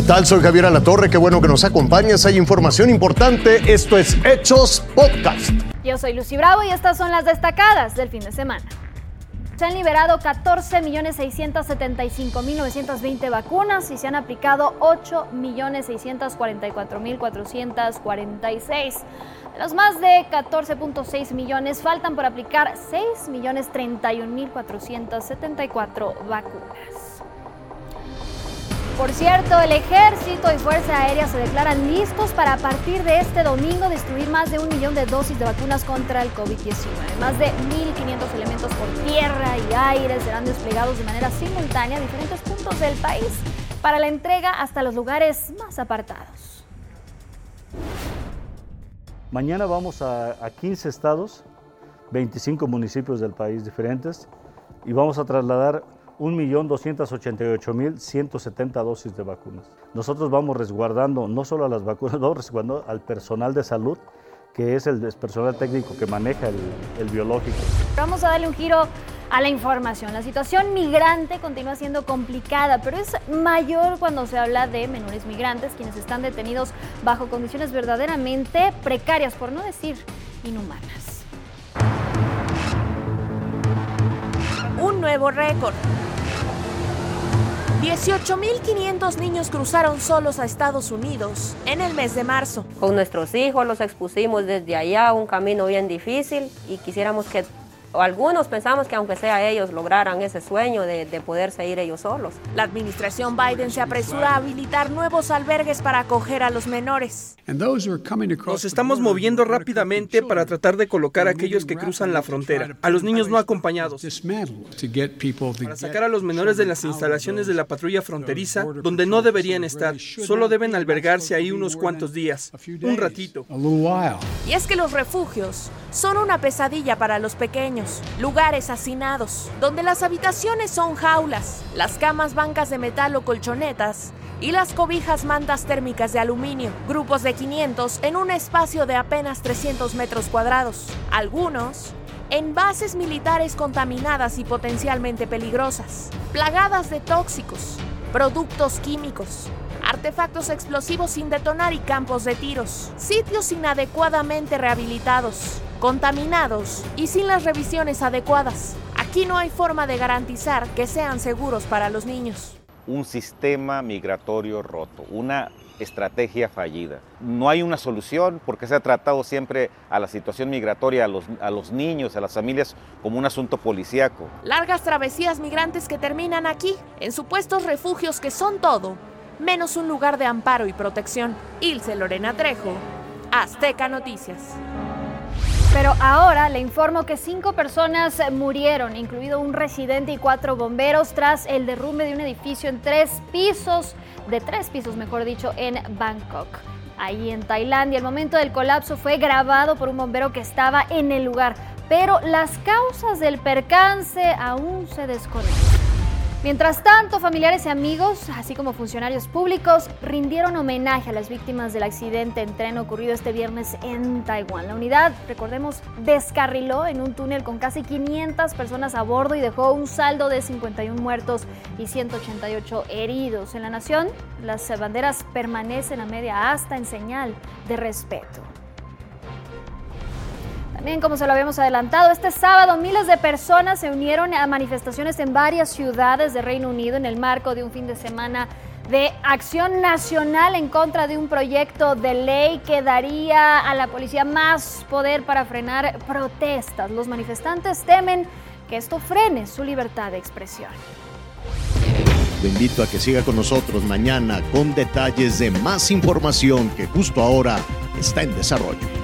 tal? Soy Javier Alatorre, qué bueno que nos acompañas. Hay información importante. Esto es Hechos Podcast. Yo soy Lucy Bravo y estas son las destacadas del fin de semana. Se han liberado 14.675.920 vacunas y se han aplicado 8.644.446. De los más de 14.6 millones faltan por aplicar 6.031.474 vacunas. Por cierto, el Ejército y Fuerza Aérea se declaran listos para a partir de este domingo distribuir más de un millón de dosis de vacunas contra el COVID-19. Más de 1.500 elementos por tierra y aire serán desplegados de manera simultánea a diferentes puntos del país para la entrega hasta los lugares más apartados. Mañana vamos a, a 15 estados, 25 municipios del país diferentes y vamos a trasladar 1.288.170 dosis de vacunas. Nosotros vamos resguardando no solo a las vacunas, vamos resguardando al personal de salud, que es el personal técnico que maneja el, el biológico. Vamos a darle un giro a la información. La situación migrante continúa siendo complicada, pero es mayor cuando se habla de menores migrantes, quienes están detenidos bajo condiciones verdaderamente precarias, por no decir inhumanas. Un nuevo récord. 18.500 niños cruzaron solos a Estados Unidos en el mes de marzo. Con nuestros hijos los expusimos desde allá, un camino bien difícil y quisiéramos que algunos pensamos que aunque sea ellos lograran ese sueño de, de, poderse ir ellos solos. La administración Biden se apresura a habilitar nuevos albergues para acoger a los menores. Nos estamos moviendo rápidamente para tratar de colocar a aquellos que cruzan la frontera, a los niños no acompañados, para sacar a los menores de las instalaciones de la patrulla fronteriza, donde no deberían estar, solo deben albergarse ahí unos cuantos días, un ratito. Y es que los refugios son una pesadilla para los pequeños lugares hacinados, donde las habitaciones son jaulas, las camas bancas de metal o colchonetas y las cobijas mantas térmicas de aluminio, grupos de 500 en un espacio de apenas 300 metros cuadrados, algunos en bases militares contaminadas y potencialmente peligrosas, plagadas de tóxicos, productos químicos, artefactos explosivos sin detonar y campos de tiros, sitios inadecuadamente rehabilitados, contaminados y sin las revisiones adecuadas. Aquí no hay forma de garantizar que sean seguros para los niños. Un sistema migratorio roto, una estrategia fallida. No hay una solución porque se ha tratado siempre a la situación migratoria, a los, a los niños, a las familias como un asunto policíaco. Largas travesías migrantes que terminan aquí, en supuestos refugios que son todo, menos un lugar de amparo y protección. Ilse Lorena Trejo, Azteca Noticias. Pero ahora le informo que cinco personas murieron, incluido un residente y cuatro bomberos, tras el derrumbe de un edificio en tres pisos, de tres pisos mejor dicho, en Bangkok. Ahí en Tailandia, el momento del colapso fue grabado por un bombero que estaba en el lugar, pero las causas del percance aún se desconocen. Mientras tanto, familiares y amigos, así como funcionarios públicos, rindieron homenaje a las víctimas del accidente en tren ocurrido este viernes en Taiwán. La unidad, recordemos, descarriló en un túnel con casi 500 personas a bordo y dejó un saldo de 51 muertos y 188 heridos. En la nación, las banderas permanecen a media asta en señal de respeto. También, como se lo habíamos adelantado, este sábado miles de personas se unieron a manifestaciones en varias ciudades de Reino Unido en el marco de un fin de semana de acción nacional en contra de un proyecto de ley que daría a la policía más poder para frenar protestas. Los manifestantes temen que esto frene su libertad de expresión. Lo invito a que siga con nosotros mañana con detalles de más información que justo ahora está en desarrollo.